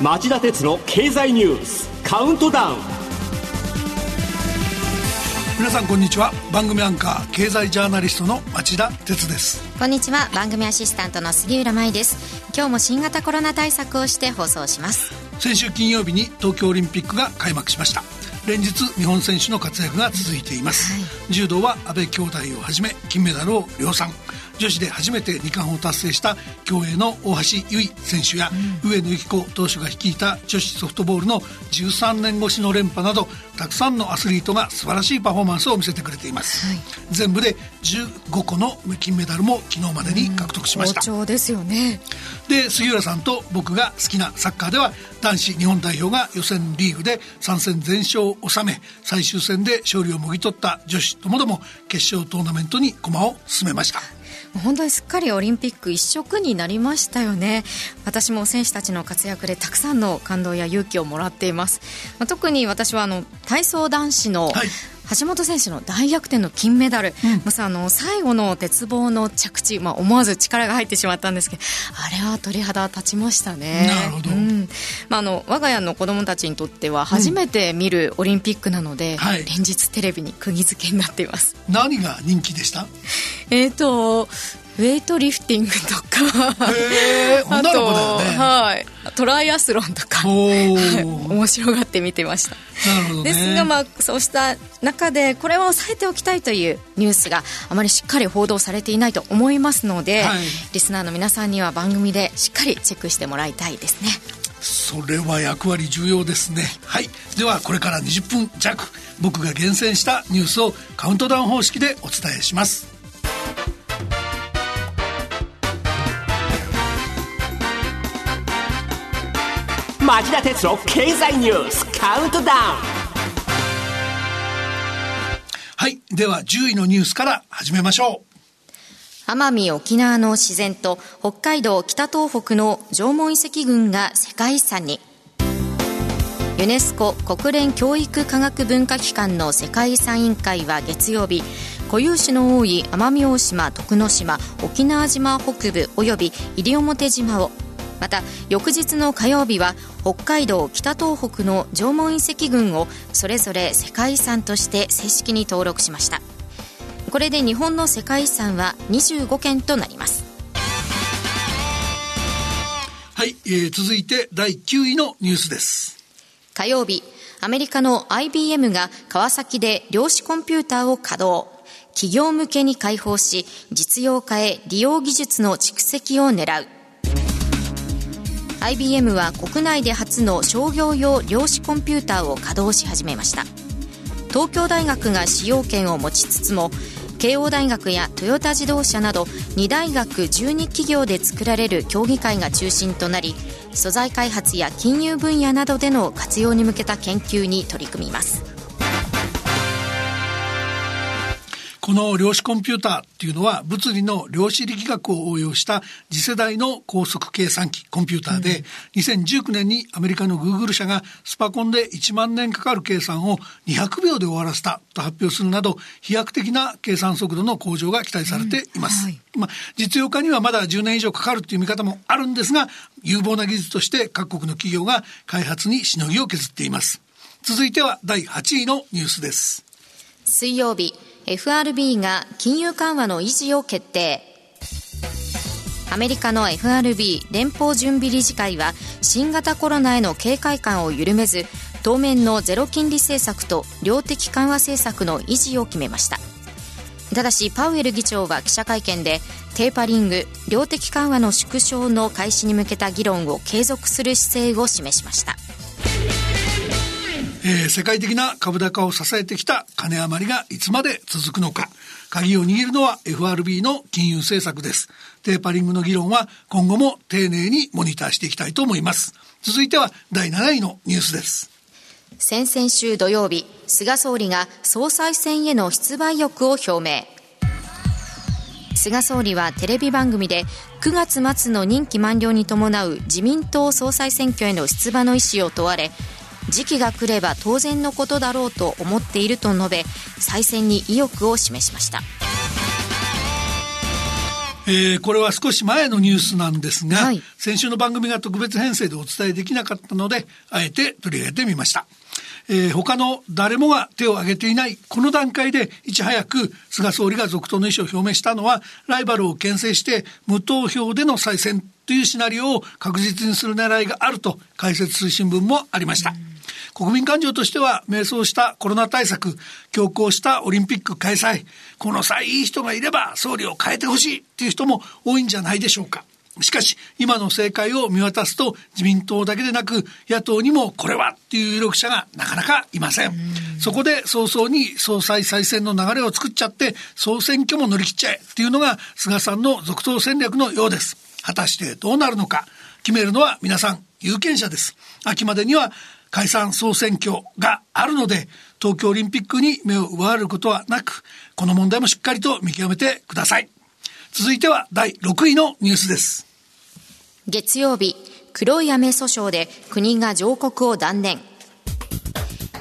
町田鉄の経済ニュースカウントダウン。皆さんこんにちは。番組アンカー経済ジャーナリストの町田鉄です。こんにちは。番組アシスタントの杉浦舞です。今日も新型コロナ対策をして放送します。先週金曜日に東京オリンピックが開幕しました。連日日本選手の活躍が続いています、はい、柔道は安倍兄弟をはじめ金メダルを量産女子で初めて2冠を達成した競泳の大橋悠依選手や、うん、上野由岐子投手が率いた女子ソフトボールの13年越しの連覇などたくさんのアスリートが素晴らしいパフォーマンスを見せてくれています、はい、全部で15個の金メダルも昨日までに獲得しました、好調ですよね。で杉浦さんと僕が好きなサッカーでは男子日本代表が予選リーグで3戦全勝を収め最終戦で勝利をもぎ取った女子ともども決勝トーナメントに駒を進めました本当にすっかりオリンピック一色になりましたよね。私も選手たちの活躍でたくさんの感動や勇気をもらっています、まあ、特に私はあの体操男子の、はい。橋本選手の大逆転の金メダル、うん、もうさあの最後の鉄棒の着地、まあ、思わず力が入ってしまったんですけどあれは鳥肌立ちましたね。なるほど、うん。まあ、あの我が家の子供たちにとっては初めて見るオリンピックなので、うんはい、連日テレビに釘付けになっています。何が人気でした？えっとウェイトリフティングとか。へあと、ね、はい。トライアスロンとか、はい、面白がって見てました。ね、ですが、まあ、そうした中でこれは抑えておきたいというニュースがあまりしっかり報道されていないと思いますので、はい、リスナーの皆さんには番組でしっかりチェックしてもらいたいですね。それは役割重要ですね。はい。ではこれから20分弱僕が厳選したニュースをカウントダウン方式でお伝えします町田鉄の経済ニュースカウントダウン。はいでは10位のニュースから始めましょう。奄美沖縄の自然と北海道北東北の縄文遺跡群が世界遺産に。ユネスコ国連教育科学文化機関の世界遺産委員会は月曜日固有種の多い奄美大島徳之島沖縄島北部及び西表島をまた翌日の火曜日は北海道北東北の縄文遺跡群をそれぞれ世界遺産として正式に登録しました。これで日本の世界遺産は25件となります。はい、えー、続いて第9位のニュースです。火曜日アメリカの IBM が川崎で量子コンピューターを稼働。企業向けに開放し実用化へ利用技術の蓄積を狙う IBM は国内で初の商業用量子コンピューターを稼働し始めました。東京大学が使用権を持ちつつも慶応大学やトヨタ自動車など2大学12企業で作られる協議会が中心となり素材開発や金融分野などでの活用に向けた研究に取り組みます。この量子コンピューターっていうのは物理の量子力学を応用した次世代の高速計算機コンピューターで、うん、2019年にアメリカのグーグル社がスパコンで1万年かかる計算を200秒で終わらせたと発表するなど飛躍的な計算速度の向上が期待されています。うんはい、まあ、実用化にはまだ10年以上かかるという見方もあるんですが有望な技術として各国の企業が開発にしのぎを削っています。続いては第8位のニュースです。水曜日 FRB が金融緩和の維持を決定。アメリカの FRB 連邦準備理事会は新型コロナへの警戒感を緩めず当面のゼロ金利政策と量的緩和政策の維持を決めました。ただしパウエル議長は記者会見でテーパリング量的緩和の縮小の開始に向けた議論を継続する姿勢を示しました。えー、世界的な株高を支えてきた金余りがいつまで続くのか。鍵を握るのは FRB の金融政策です。テーパリングの議論は今後も丁寧にモニターしていきたいと思います。続いては第7位のニュースです。先々週土曜日、菅総理が総裁選への出馬意欲を表明。菅総理はテレビ番組で9月末の任期満了に伴う自民党総裁選挙への出馬の意思を問われ時期が来れば当然のことだろうと思っていると述べ再選に意欲を示しましたえー、これは少し前のニュースなんですが、はい先週の番組が特別編成でお伝えできなかったので、あえて取り上げてみました。えー他の誰もが手を挙げていないこの段階でいち早く菅総理が続投の意思を表明したのはライバルを牽制して無投票での再選というシナリオを確実にする狙いがあると解説推進文もありました。国民感情としては迷走したコロナ対策強行したオリンピック開催この際いい人がいれば総理を変えてほしいっていう人も多いんじゃないでしょうか。しかし今の政界を見渡すと自民党だけでなく野党にもこれはっていう有力者がなかなかいません。そこで早々に総裁再選の流れを作っちゃって総選挙も乗り切っちゃえっていうのが菅さんの続投戦略のようです。果たしてどうなるのか決めるのは皆さん有権者です。秋までには解散総選挙があるので東京オリンピックに目を奪われることはなくこの問題もしっかりと見極めてください。続いては第6位のニュースです。月曜日黒い雨訴訟で国が上告を断念。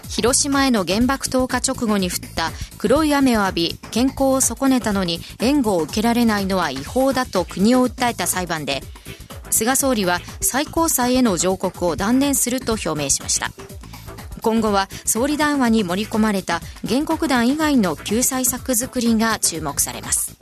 広島への原爆投下直後に降った黒い雨を浴び健康を損ねたのに援護を受けられないのは違法だと国を訴えた裁判で菅総理は最高裁への上告を断念すると表明しました。今後は総理談話に盛り込まれた原告団以外の救済策作りが注目されます。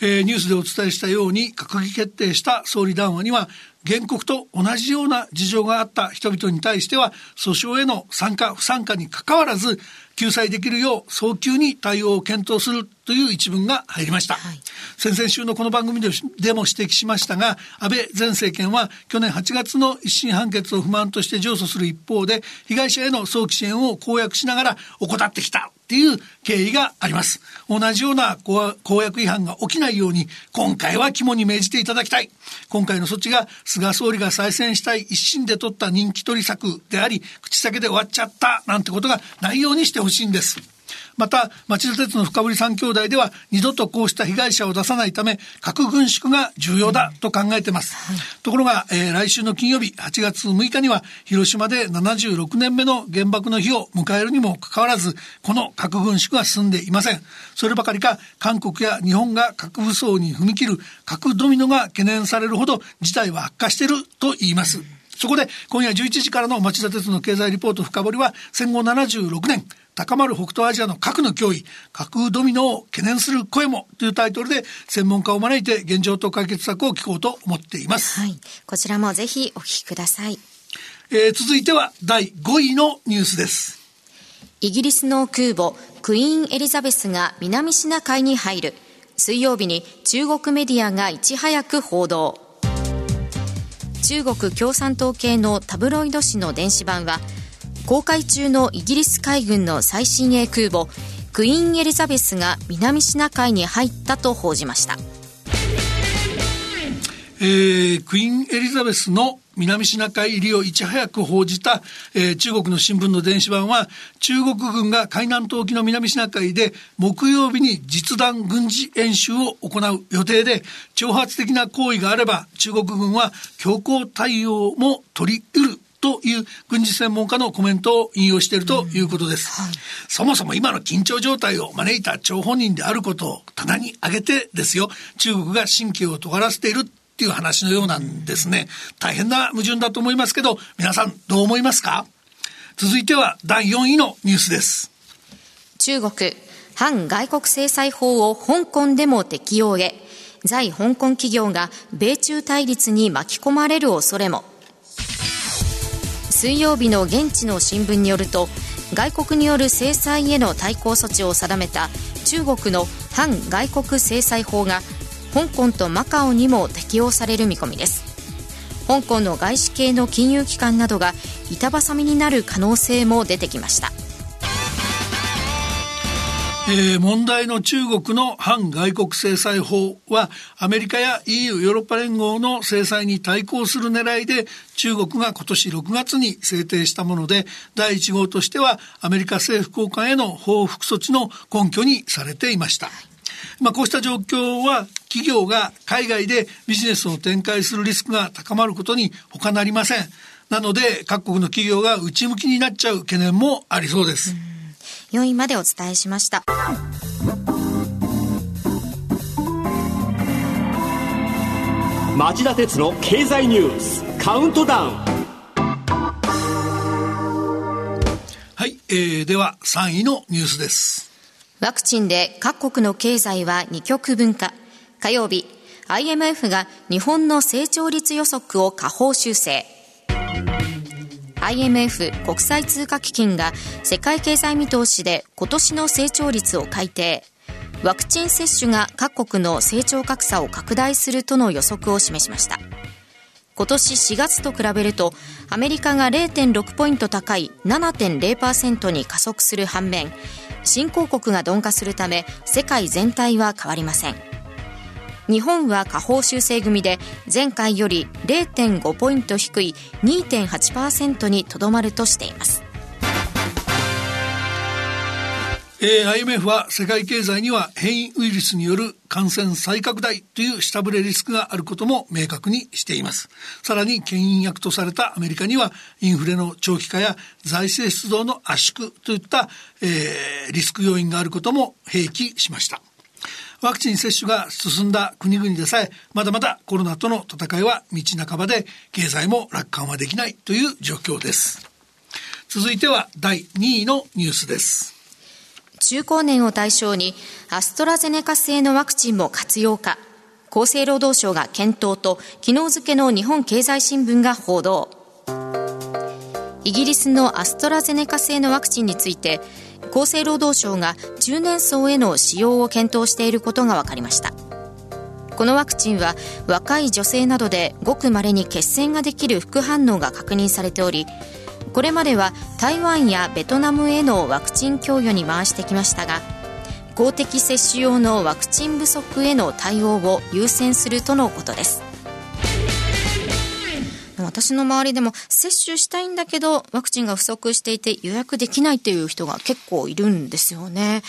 えーニュースでお伝えしたように閣議決定した総理談話には原告と同じような事情があった人々に対しては訴訟への参加不参加にかかわらず救済できるよう早急に対応を検討するという一文が入りました、はい。先々週のこの番組ででも指摘しましたが安倍前政権は去年8月の一審判決を不満として上訴する一方で被害者への早期支援を公約しながら怠ってきたっていう経緯があります。同じような公約違反が起きないように今回は肝に銘じていただきたい。今回の措置が菅総理が再選したい一心で取った人気取り策であり口先で終わっちゃったなんてことがないようにしてほしいんです。また町田鉄の深堀三兄弟では二度とこうした被害者を出さないため核軍縮が重要だと考えてます、ところが、えー来週の金曜日8月6日には広島で76年目の原爆の日を迎えるにもかかわらずこの核軍縮が進んでいません。そればかりか韓国や日本が核武装に踏み切る核ドミノが懸念されるほど事態は悪化していると言います。そこで今夜11時からの町田鉄の経済リポート深掘りは戦後76年高まる北東アジアの核の脅威核ドミノを懸念する声もというタイトルで専門家を招いて現状と解決策を聞こうと思っています、はい。こちらもぜひお聞きください。えー続いては第5位のニュースです。イギリスの空母クイーン・エリザベスが南シナ海に入る。水曜日に中国メディアがいち早く報道。中国共産党系のタブロイド紙の電子版は公開中のイギリス海軍の最新鋭空母クイーン・エリザベスが南シナ海に入ったと報じました。えークイーンエリザベスの南シナ海入りをいち早く報じた、えー中国の新聞の電子版は中国軍が海南島沖の南シナ海で木曜日に実弾軍事演習を行う予定で挑発的な行為があれば中国軍は強硬対応も取り得るという軍事専門家のコメントを引用しているということです、そもそも今の緊張状態を招いた張本人であることを棚に上げてですよ。中国が神経を尖らせているっていう話のようなんですね。大変な矛盾だと思いますけど皆さんどう思いますか？続いては第4位のニュースです。中国反外国制裁法を香港でも適用へ。在香港企業が米中対立に巻き込まれる恐れも水曜日の現地の新聞によると外国による制裁への対抗措置を定めた中国の反外国制裁法が香港とマカオにも適用される見込みです。香港の外資系の金融機関などが板挟みになる可能性も出てきました。えー問題の中国の反外国制裁法はアメリカや EU ヨーロッパ連合の制裁に対抗する狙いで中国が今年6月に制定したもので第1号としてはアメリカ政府高官への報復措置の根拠にされていました。まあ、こうした状況は企業が海外でビジネスを展開するリスクが高まることに他なりません。なので各国の企業が内向きになっちゃう懸念もありそうです。4位までお伝えしました。町田鉄の経済ニュースカウントダウン。はい、えー、では3位のニュースです。ワクチンで各国の経済は二極分化。火曜日 IMF が日本の成長率予測を下方修正。IMF 国際通貨基金が世界経済見通しで今年の成長率を改定。ワクチン接種が各国の成長格差を拡大するとの予測を示しました。今年4月と比べるとアメリカが0.6ポイント高い7.0%に加速する反面新興国が鈍化するため世界全体は変わりません。日本は下方修正組で前回より0.5ポイント低い2.8%にとどまるとしていますえー、IMF は世界経済には変異ウイルスによる感染再拡大という下振れリスクがあることも明確にしています。さらに牽引役とされたアメリカにはインフレの長期化や財政出動の圧縮といった、えー、リスク要因があることも併記しました。ワクチン接種が進んだ国々でさえ、まだまだコロナとの戦いは道半ばで、経済も楽観はできないという状況です。続いては第2位のニュースです。中高年を対象にアストラゼネカ製のワクチンも活用か厚生労働省が検討と昨日付の日本経済新聞が報道イギリスのアストラゼネカ製のワクチンについて厚生労働省が中年層への使用を検討していることが分かりました。このワクチンは若い女性などでごく稀に血栓ができる副反応が確認されておりこれまでは台湾やベトナムへのワクチン供与に回してきましたが公的接種用のワクチン不足への対応を優先するとのことです。私の周りでも接種したいんだけどワクチンが不足していて予約できないという人が結構いるんですよね。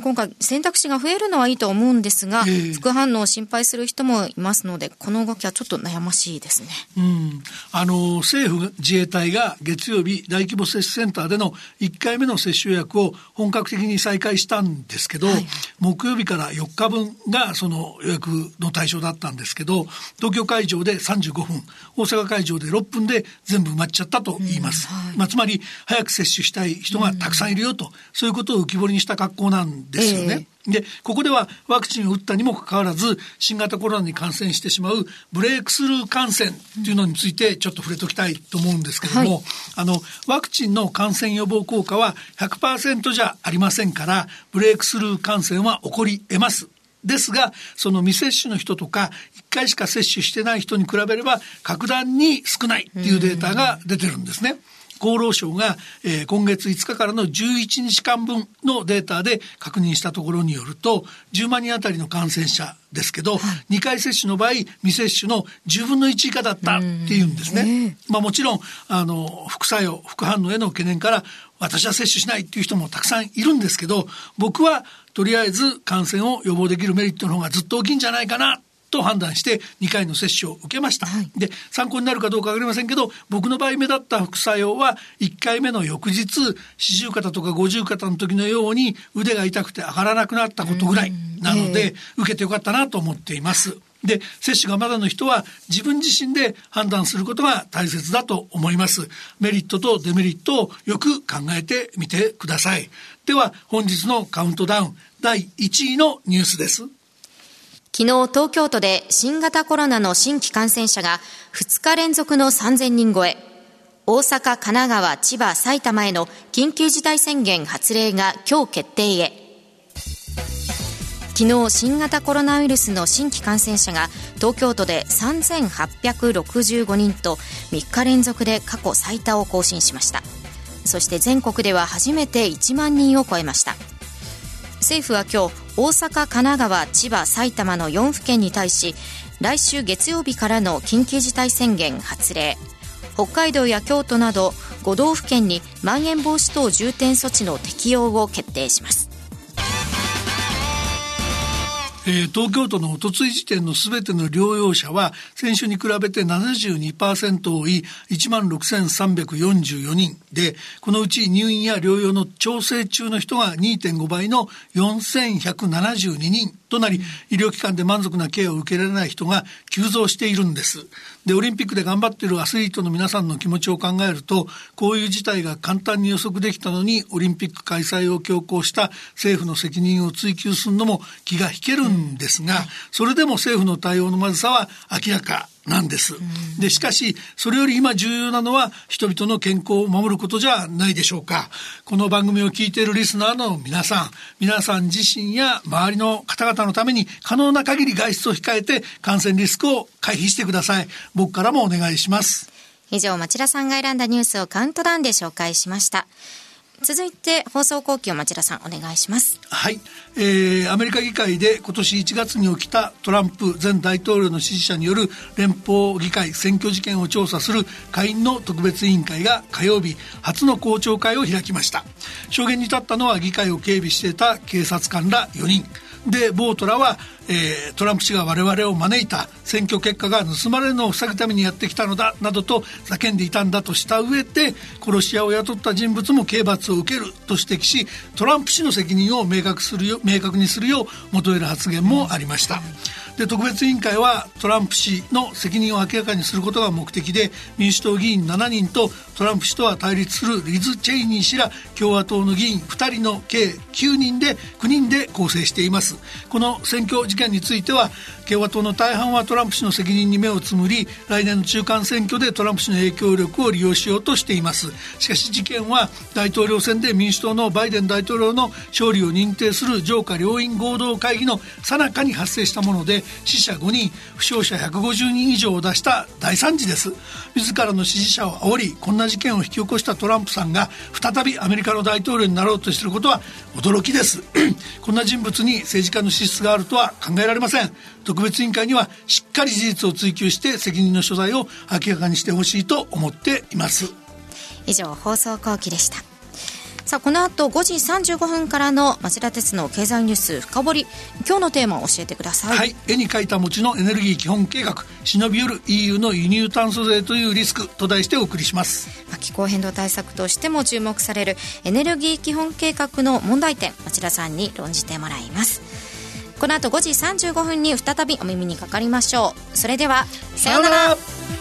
今回選択肢が増えるのはいいと思うんですが、えー、副反応を心配する人もいますのでこの動きはちょっと悩ましいですね。うん、あの政府自衛隊が月曜日大規模接種センターでの1回目の接種予約を本格的に再開したんですけど、はい、木曜日から4日分がその予約の対象だったんですけど東京会場で35分大阪会場で6分で全部埋まっちゃったと言います。うんはい、まあ、つまり早く接種したい人がたくさんいるよと、うん、そういうことを浮き彫りにした格好なんですよね。えー、で、ここではワクチンを打ったにもかかわらず、新型コロナに感染してしまうブレイクスルー感染っていうのについてちょっと触れときたいと思うんですけれども、はい、あの、ワクチンの感染予防効果は100%じゃありませんから、ブレイクスルー感染は起こり得ます。ですが、その未接種の人とか、1回しか接種してない人に比べれば、格段に少ないっていうデータが出てるんですね。厚労省が、えー、今月5日からの11日間分のデータで確認したところによると10万人あたりの感染者ですけど、はい、2回接種の場合未接種の10分の1以下だったっていうんですね。まあ、もちろんあの副作用副反応への懸念から私は接種しないっていう人もたくさんいるんですけど僕はとりあえず感染を予防できるメリットの方がずっと大きいんじゃないかなと判断して2回の接種を受けました、はい、で参考になるかどうか分かりませんけど僕の場合目立った副作用は1回目の翌日四十肩とか五十肩の時のように腕が痛くて上がらなくなったことぐらいなので、受けてよかったなと思っています。で、接種がまだの人は自分自身で判断することが大切だと思います。メリットとデメリットをよく考えてみてください。では、本日のカウントダウン第1位のニュースです。昨日東京都で新型コロナの新規感染者が2日連続の3000人超え、大阪、神奈川、千葉、埼玉への緊急事態宣言発令が今日決定へ。昨日新型コロナウイルスの新規感染者が東京都で3865人と3日連続で過去最多を更新しました。そして全国では初めて1万人を超えました。政府は今日大阪、神奈川、千葉、埼玉の4府県に対し来週月曜日からの緊急事態宣言発令。北海道や京都など5道府県にまん延防止等重点措置の適用を決定します。えー、東京都のおとつい時点のすべての療養者は先週に比べて72%多い1万6344人でこのうち入院や療養の調整中の人が2.5倍の4172人となり医療機関で満足なケアを受けられない人が急増しているんです。でオリンピックで頑張っているアスリートの皆さんの気持ちを考えるとこういう事態が簡単に予測できたのにオリンピック開催を強行した政府の責任を追及するのも気が引けるんですがそれでも政府の対応のまずさは明らかなんです。で、しかし、それより今重要なのは人々の健康を守ることじゃないでしょうか。この番組を聞いているリスナーの皆さん、皆さん自身や周りの方々のために可能な限り外出を控えて感染リスクを回避してください。僕からもお願いします。以上、町田さんが選んだニュースをカウントダウンで紹介しました。続いて放送後期を町田さんお願いします。はい、えー、アメリカ議会で今年1月に起きたトランプ前大統領の支持者による連邦議会選挙事件を調査する下院の特別委員会が火曜日初の公聴会を開きました。証言に立ったのは議会を警備していた警察官ら4人。でボートらはえー、トランプ氏が我々を招いた選挙結果が盗まれるのを防ぐためにやってきたのだなどと叫んでいたんだとした上で殺し屋を雇った人物も刑罰を受けると指摘しトランプ氏の責任を明確するよ明確にするよう求める発言もありました。で特別委員会はトランプ氏の責任を明らかにすることが目的で民主党議員7人とトランプ氏とは対立するリズ・チェイニー氏ら共和党の議員2人の計9人で9人で構成していますこの選挙事件については共和党の大半はトランプ氏の責任に目をつむり来年の中間選挙でトランプ氏の影響力を利用しようとしています。しかし事件は大統領選で民主党のバイデン大統領の勝利を認定する上下両院合同会議の最中に発生したもので死者5人負傷者150人以上を出した大惨事です。自らの支持者を煽りこんな事件を引き起こしたトランプさんが再びアメリカの大統領になろうとしていることは驚きです。こんな人物に政治家の資質があるとは考えられません。特別委員会にはしっかり事実を追及して責任の所在を明らかにしてほしいと思っています。以上放送後期でした。さあこの後5時35分からの町田鉄の経済ニュース深掘り。今日のテーマを教えてください。はい。絵に描いた餅のエネルギー基本計画。忍び寄る EU の輸入炭素税というリスクと題してお送りします。気候変動対策としても注目されるエネルギー基本計画の問題点町田さんに論じてもらいますこの後5時35分に再びお耳にかかりましょう。それではさようなら。